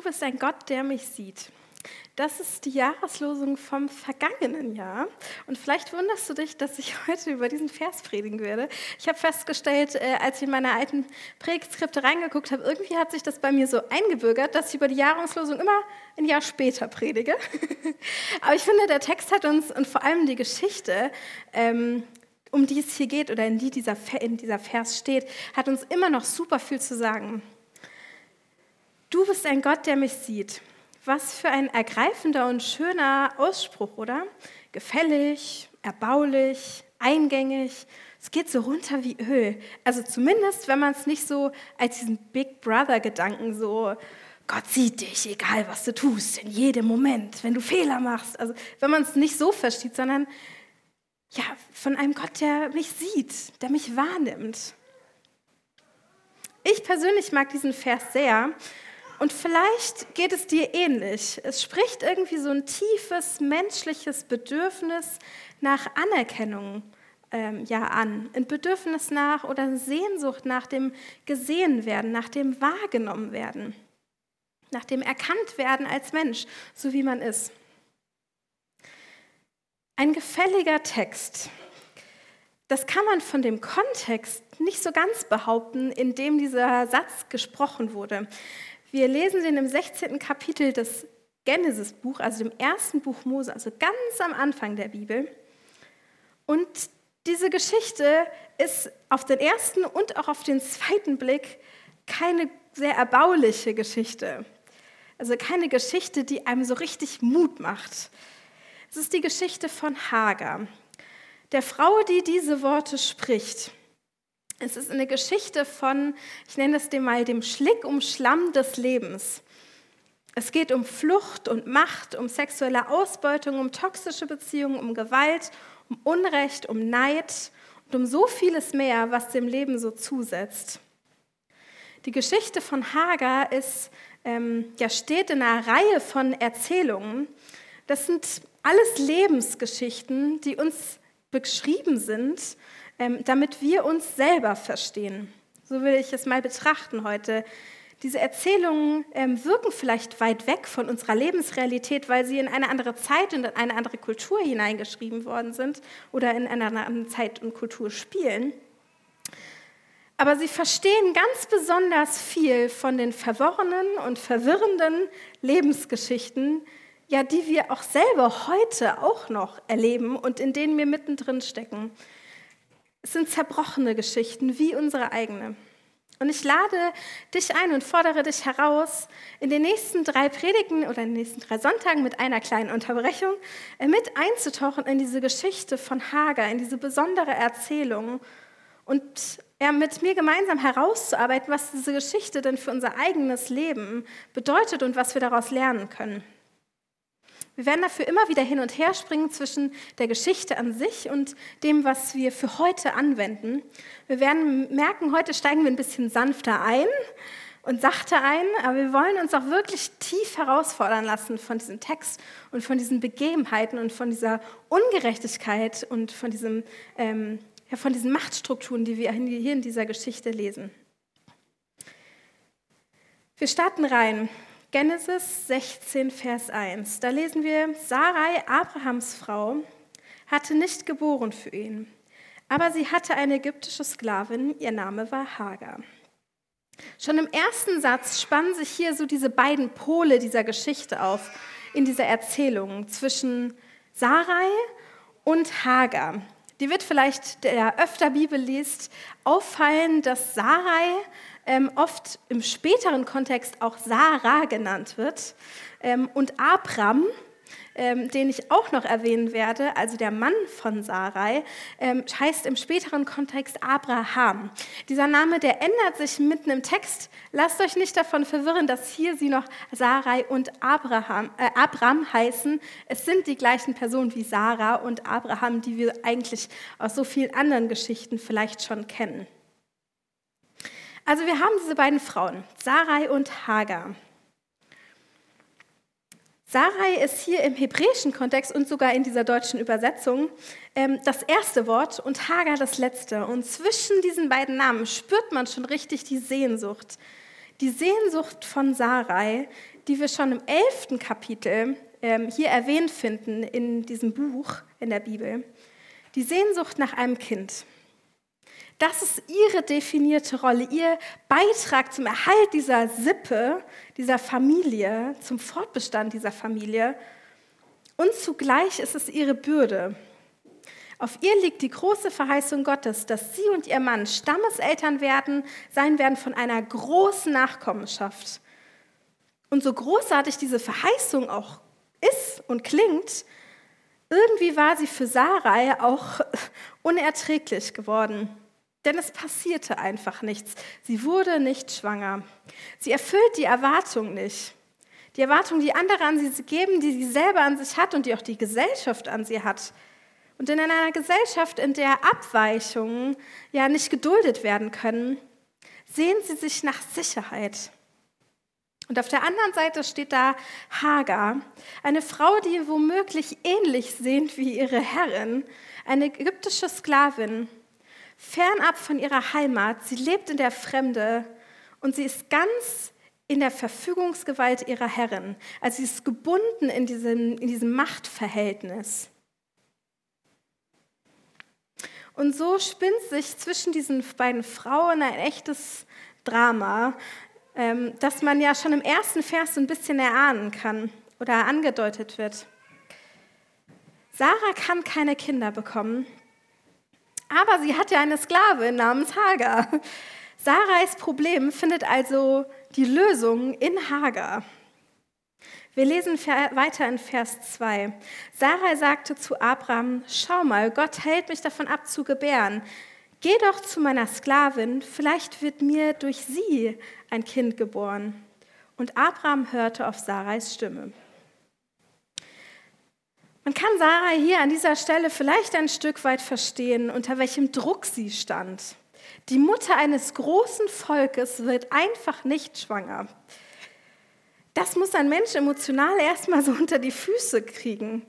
Du bist ein Gott, der mich sieht. Das ist die Jahreslosung vom vergangenen Jahr. Und vielleicht wunderst du dich, dass ich heute über diesen Vers predigen werde. Ich habe festgestellt, äh, als ich in meine alten Predigtskripte reingeguckt habe, irgendwie hat sich das bei mir so eingebürgert, dass ich über die Jahreslosung immer ein Jahr später predige. Aber ich finde, der Text hat uns und vor allem die Geschichte, ähm, um die es hier geht oder in die dieser Vers steht, hat uns immer noch super viel zu sagen. Du bist ein Gott, der mich sieht. Was für ein ergreifender und schöner Ausspruch, oder? Gefällig, erbaulich, eingängig. Es geht so runter wie Öl. Also zumindest, wenn man es nicht so als diesen Big Brother-Gedanken so, Gott sieht dich, egal was du tust, in jedem Moment, wenn du Fehler machst. Also wenn man es nicht so versteht, sondern ja, von einem Gott, der mich sieht, der mich wahrnimmt. Ich persönlich mag diesen Vers sehr und vielleicht geht es dir ähnlich. Es spricht irgendwie so ein tiefes menschliches Bedürfnis nach Anerkennung ähm, ja an. Ein Bedürfnis nach oder Sehnsucht nach dem gesehen werden, nach dem wahrgenommen werden, nach dem erkannt werden als Mensch, so wie man ist. Ein gefälliger Text. Das kann man von dem Kontext nicht so ganz behaupten, in dem dieser Satz gesprochen wurde. Wir lesen den im 16. Kapitel des Genesis-Buch, also dem ersten Buch Mose, also ganz am Anfang der Bibel. Und diese Geschichte ist auf den ersten und auch auf den zweiten Blick keine sehr erbauliche Geschichte. Also keine Geschichte, die einem so richtig Mut macht. Es ist die Geschichte von Hagar, der Frau, die diese Worte spricht. Es ist eine Geschichte von, ich nenne es dem mal, dem Schlick um Schlamm des Lebens. Es geht um Flucht und Macht, um sexuelle Ausbeutung, um toxische Beziehungen, um Gewalt, um Unrecht, um Neid und um so vieles mehr, was dem Leben so zusetzt. Die Geschichte von Hagar ist, ähm, ja, steht in einer Reihe von Erzählungen. Das sind alles Lebensgeschichten, die uns beschrieben sind damit wir uns selber verstehen. So will ich es mal betrachten heute. Diese Erzählungen ähm, wirken vielleicht weit weg von unserer Lebensrealität, weil sie in eine andere Zeit und in eine andere Kultur hineingeschrieben worden sind oder in einer anderen Zeit und Kultur spielen. Aber sie verstehen ganz besonders viel von den verworrenen und verwirrenden Lebensgeschichten, ja, die wir auch selber heute auch noch erleben und in denen wir mittendrin stecken. Es sind zerbrochene Geschichten wie unsere eigene. Und ich lade dich ein und fordere dich heraus, in den nächsten drei Predigten oder in den nächsten drei Sonntagen mit einer kleinen Unterbrechung äh, mit einzutauchen in diese Geschichte von Hagar, in diese besondere Erzählung und ja, mit mir gemeinsam herauszuarbeiten, was diese Geschichte denn für unser eigenes Leben bedeutet und was wir daraus lernen können. Wir werden dafür immer wieder hin und her springen zwischen der Geschichte an sich und dem, was wir für heute anwenden. Wir werden merken, heute steigen wir ein bisschen sanfter ein und sachter ein, aber wir wollen uns auch wirklich tief herausfordern lassen von diesem Text und von diesen Begebenheiten und von dieser Ungerechtigkeit und von, diesem, ähm, ja, von diesen Machtstrukturen, die wir hier in dieser Geschichte lesen. Wir starten rein Genesis 16, Vers 1. Da lesen wir, Sarai, Abrahams Frau, hatte nicht geboren für ihn, aber sie hatte eine ägyptische Sklavin, ihr Name war Hagar. Schon im ersten Satz spannen sich hier so diese beiden Pole dieser Geschichte auf, in dieser Erzählung zwischen Sarai und Hagar. Die wird vielleicht, der öfter Bibel liest, auffallen, dass Sarai ähm, oft im späteren Kontext auch Sarah genannt wird. Ähm, und Abram, ähm, den ich auch noch erwähnen werde, also der Mann von Sarai, ähm, heißt im späteren Kontext Abraham. Dieser Name, der ändert sich mitten im Text. Lasst euch nicht davon verwirren, dass hier sie noch Sarai und Abraham, äh, Abram heißen. Es sind die gleichen Personen wie Sarah und Abraham, die wir eigentlich aus so vielen anderen Geschichten vielleicht schon kennen. Also wir haben diese beiden Frauen, Sarai und Hagar. Sarai ist hier im hebräischen Kontext und sogar in dieser deutschen Übersetzung ähm, das erste Wort und Hagar das letzte. Und zwischen diesen beiden Namen spürt man schon richtig die Sehnsucht, die Sehnsucht von Sarai, die wir schon im elften Kapitel ähm, hier erwähnt finden in diesem Buch in der Bibel, die Sehnsucht nach einem Kind. Das ist ihre definierte Rolle, ihr Beitrag zum Erhalt dieser Sippe, dieser Familie, zum Fortbestand dieser Familie. Und zugleich ist es ihre Bürde. Auf ihr liegt die große Verheißung Gottes, dass sie und ihr Mann Stammeseltern werden, sein werden von einer großen Nachkommenschaft. Und so großartig diese Verheißung auch ist und klingt, irgendwie war sie für Sarai auch unerträglich geworden. Denn es passierte einfach nichts. Sie wurde nicht schwanger. Sie erfüllt die Erwartung nicht. Die Erwartung, die andere an sie geben, die sie selber an sich hat und die auch die Gesellschaft an sie hat. Und in einer Gesellschaft, in der Abweichungen ja nicht geduldet werden können, sehen sie sich nach Sicherheit. Und auf der anderen Seite steht da Hagar, eine Frau, die womöglich ähnlich sehnt wie ihre Herrin, eine ägyptische Sklavin, fernab von ihrer Heimat. Sie lebt in der Fremde und sie ist ganz in der Verfügungsgewalt ihrer Herrin. Also sie ist gebunden in diesem, in diesem Machtverhältnis. Und so spinnt sich zwischen diesen beiden Frauen ein echtes Drama, ähm, das man ja schon im ersten Vers so ein bisschen erahnen kann oder angedeutet wird. Sarah kann keine Kinder bekommen aber sie hat ja eine Sklavin namens Hagar. Sarais Problem findet also die Lösung in Hagar. Wir lesen weiter in Vers 2. Sarai sagte zu Abraham, schau mal, Gott hält mich davon ab zu gebären. Geh doch zu meiner Sklavin, vielleicht wird mir durch sie ein Kind geboren. Und Abraham hörte auf Sarais Stimme. Man kann Sarah hier an dieser Stelle vielleicht ein Stück weit verstehen, unter welchem Druck sie stand. Die Mutter eines großen Volkes wird einfach nicht schwanger. Das muss ein Mensch emotional erstmal so unter die Füße kriegen.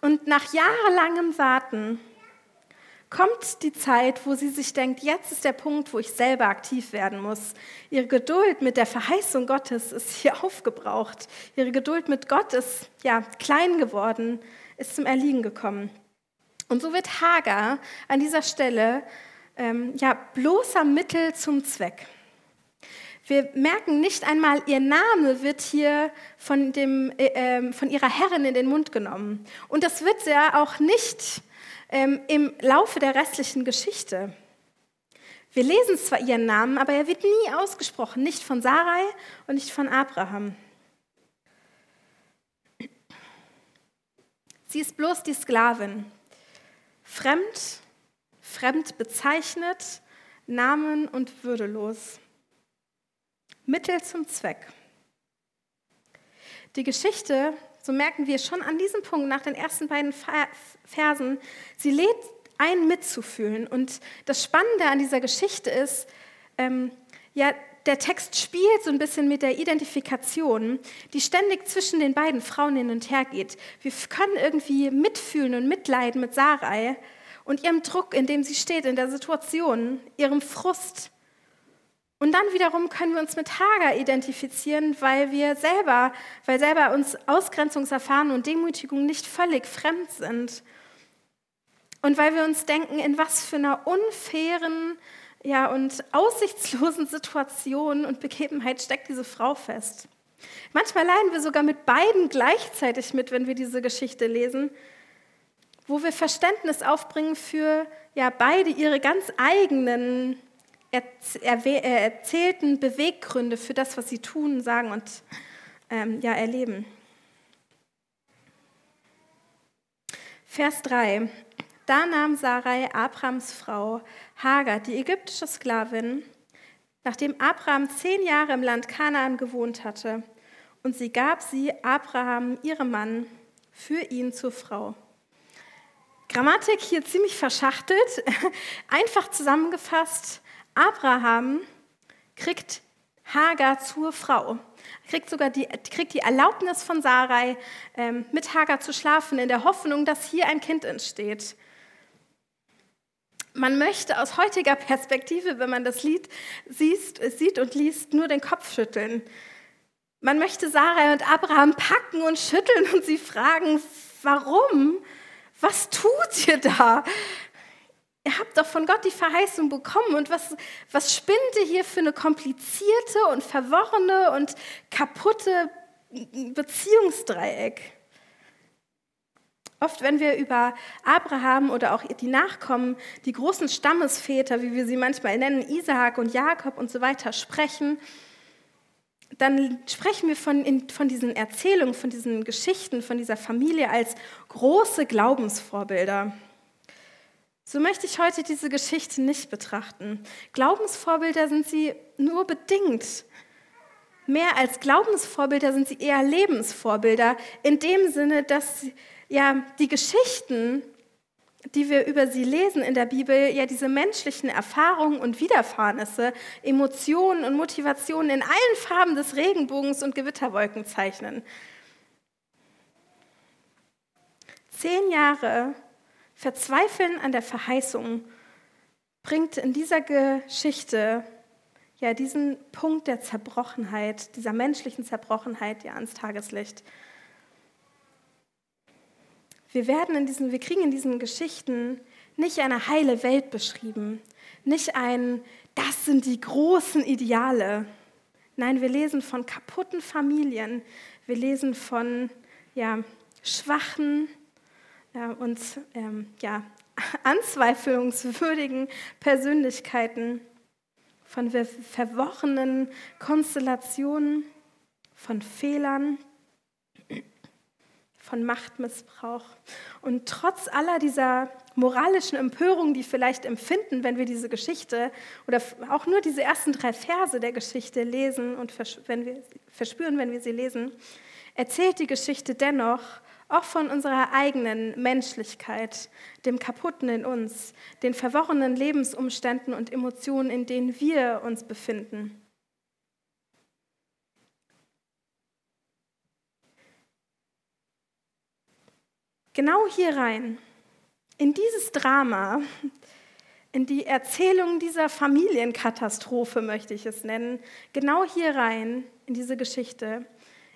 Und nach jahrelangem Warten kommt die Zeit, wo sie sich denkt, jetzt ist der Punkt, wo ich selber aktiv werden muss. Ihre Geduld mit der Verheißung Gottes ist hier aufgebraucht. Ihre Geduld mit Gott ist ja klein geworden, ist zum Erliegen gekommen. Und so wird Hagar an dieser Stelle ähm, ja bloßer Mittel zum Zweck. Wir merken nicht einmal, ihr Name wird hier von, dem, äh, ähm, von ihrer Herrin in den Mund genommen. Und das wird ja auch nicht ähm, im Laufe der restlichen Geschichte. Wir lesen zwar ihren Namen, aber er wird nie ausgesprochen, nicht von Sarai und nicht von Abraham. Sie ist bloß die Sklavin, fremd, fremd bezeichnet, Namen und würdelos. Mittel zum Zweck. Die Geschichte so merken wir schon an diesem Punkt nach den ersten beiden Versen, sie lädt ein mitzufühlen. Und das Spannende an dieser Geschichte ist, ähm, ja, der Text spielt so ein bisschen mit der Identifikation, die ständig zwischen den beiden Frauen hin und her geht. Wir können irgendwie mitfühlen und mitleiden mit Sarai und ihrem Druck, in dem sie steht, in der Situation, ihrem Frust, und dann wiederum können wir uns mit Hagar identifizieren, weil wir selber, weil selber uns Ausgrenzungserfahren und Demütigung nicht völlig fremd sind. Und weil wir uns denken, in was für einer unfairen ja, und aussichtslosen Situation und Begebenheit steckt diese Frau fest. Manchmal leiden wir sogar mit beiden gleichzeitig mit, wenn wir diese Geschichte lesen, wo wir Verständnis aufbringen für ja, beide ihre ganz eigenen erzählten Beweggründe für das, was sie tun, sagen und ähm, ja, erleben. Vers 3. Da nahm Sarai, Abrams Frau, Hagar, die ägyptische Sklavin, nachdem Abraham zehn Jahre im Land Kanaan gewohnt hatte, und sie gab sie Abraham, ihrem Mann, für ihn zur Frau. Grammatik hier ziemlich verschachtelt, einfach zusammengefasst. Abraham kriegt Hagar zur Frau. Kriegt sogar die, kriegt die Erlaubnis von Sarai, ähm, mit Hagar zu schlafen, in der Hoffnung, dass hier ein Kind entsteht. Man möchte aus heutiger Perspektive, wenn man das Lied sieht, sieht und liest, nur den Kopf schütteln. Man möchte Sarah und Abraham packen und schütteln und sie fragen, warum? Was tut ihr da? Ihr habt doch von Gott die Verheißung bekommen und was, was spinnt ihr hier für eine komplizierte und verworrene und kaputte Beziehungsdreieck? Oft, wenn wir über Abraham oder auch die Nachkommen, die großen Stammesväter, wie wir sie manchmal nennen, Isaak und Jakob und so weiter, sprechen, dann sprechen wir von, von diesen Erzählungen, von diesen Geschichten, von dieser Familie als große Glaubensvorbilder. So möchte ich heute diese Geschichte nicht betrachten. Glaubensvorbilder sind sie nur bedingt. Mehr als Glaubensvorbilder sind sie eher Lebensvorbilder, in dem Sinne, dass ja, die Geschichten, die wir über sie lesen in der Bibel, ja diese menschlichen Erfahrungen und Widerfahrnisse, Emotionen und Motivationen in allen Farben des Regenbogens und Gewitterwolken zeichnen. Zehn Jahre Verzweifeln an der Verheißung bringt in dieser Geschichte ja diesen Punkt der Zerbrochenheit, dieser menschlichen Zerbrochenheit ja ans Tageslicht. Wir werden in diesen, wir kriegen in diesen Geschichten nicht eine heile Welt beschrieben, nicht ein, das sind die großen Ideale. Nein, wir lesen von kaputten Familien, wir lesen von ja, schwachen und ähm, ja, anzweiflungswürdigen Persönlichkeiten, von verworrenen Konstellationen, von Fehlern von Machtmissbrauch. Und trotz aller dieser moralischen Empörung, die vielleicht empfinden, wenn wir diese Geschichte oder auch nur diese ersten drei Verse der Geschichte lesen und wenn wir, verspüren, wenn wir sie lesen, erzählt die Geschichte dennoch auch von unserer eigenen Menschlichkeit, dem Kaputten in uns, den verworrenen Lebensumständen und Emotionen, in denen wir uns befinden. Genau hier rein, in dieses Drama, in die Erzählung dieser Familienkatastrophe, möchte ich es nennen, genau hier rein, in diese Geschichte,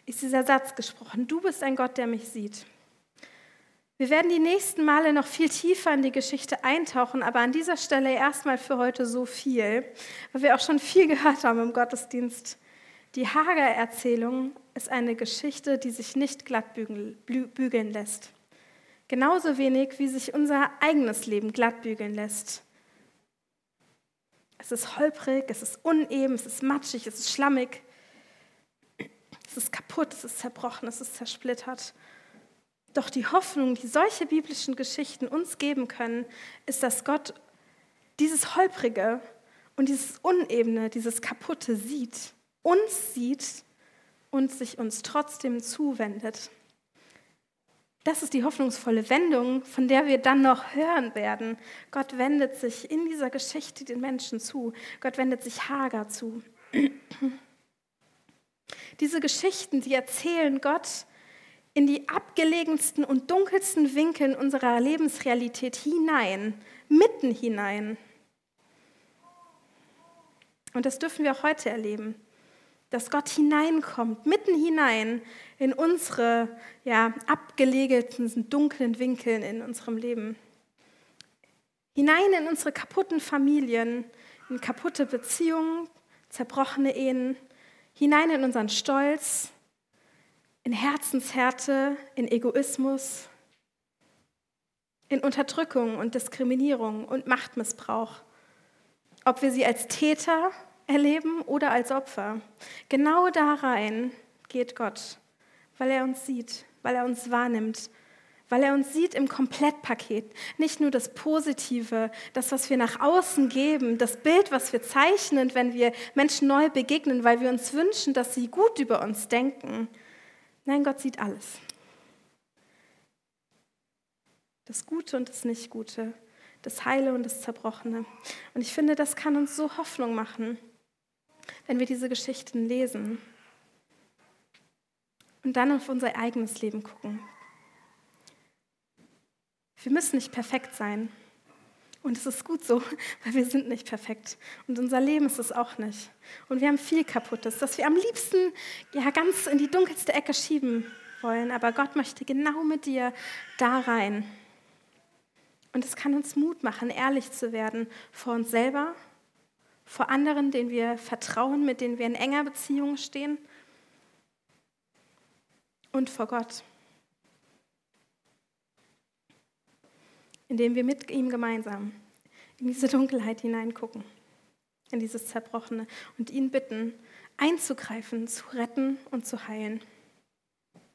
ist dieser Satz gesprochen, du bist ein Gott, der mich sieht. Wir werden die nächsten Male noch viel tiefer in die Geschichte eintauchen, aber an dieser Stelle erstmal für heute so viel, weil wir auch schon viel gehört haben im Gottesdienst. Die Hager-Erzählung ist eine Geschichte, die sich nicht glatt bügeln lässt. Genauso wenig, wie sich unser eigenes Leben glattbügeln lässt. Es ist holprig, es ist uneben, es ist matschig, es ist schlammig, es ist kaputt, es ist zerbrochen, es ist zersplittert. Doch die Hoffnung, die solche biblischen Geschichten uns geben können, ist, dass Gott dieses Holprige und dieses Unebene, dieses Kaputte sieht, uns sieht und sich uns trotzdem zuwendet. Das ist die hoffnungsvolle Wendung, von der wir dann noch hören werden. Gott wendet sich in dieser Geschichte den Menschen zu. Gott wendet sich Hagar zu. Diese Geschichten, die erzählen Gott in die abgelegensten und dunkelsten Winkeln unserer Lebensrealität hinein, mitten hinein. Und das dürfen wir auch heute erleben dass Gott hineinkommt, mitten hinein in unsere ja, abgelegten, dunklen Winkeln in unserem Leben. Hinein in unsere kaputten Familien, in kaputte Beziehungen, zerbrochene Ehen, hinein in unseren Stolz, in Herzenshärte, in Egoismus, in Unterdrückung und Diskriminierung und Machtmissbrauch. Ob wir sie als Täter erleben oder als Opfer. Genau da rein geht Gott, weil er uns sieht, weil er uns wahrnimmt, weil er uns sieht im Komplettpaket. Nicht nur das Positive, das, was wir nach außen geben, das Bild, was wir zeichnen, wenn wir Menschen neu begegnen, weil wir uns wünschen, dass sie gut über uns denken. Nein, Gott sieht alles. Das Gute und das Nicht-Gute, das Heile und das Zerbrochene. Und ich finde, das kann uns so Hoffnung machen wenn wir diese Geschichten lesen und dann auf unser eigenes Leben gucken. Wir müssen nicht perfekt sein. Und es ist gut so, weil wir sind nicht perfekt. Und unser Leben ist es auch nicht. Und wir haben viel Kaputtes, das wir am liebsten ja, ganz in die dunkelste Ecke schieben wollen. Aber Gott möchte genau mit dir da rein. Und es kann uns Mut machen, ehrlich zu werden vor uns selber, vor anderen, denen wir vertrauen, mit denen wir in enger Beziehung stehen und vor Gott. Indem wir mit ihm gemeinsam in diese Dunkelheit hineingucken, in dieses Zerbrochene und ihn bitten, einzugreifen, zu retten und zu heilen.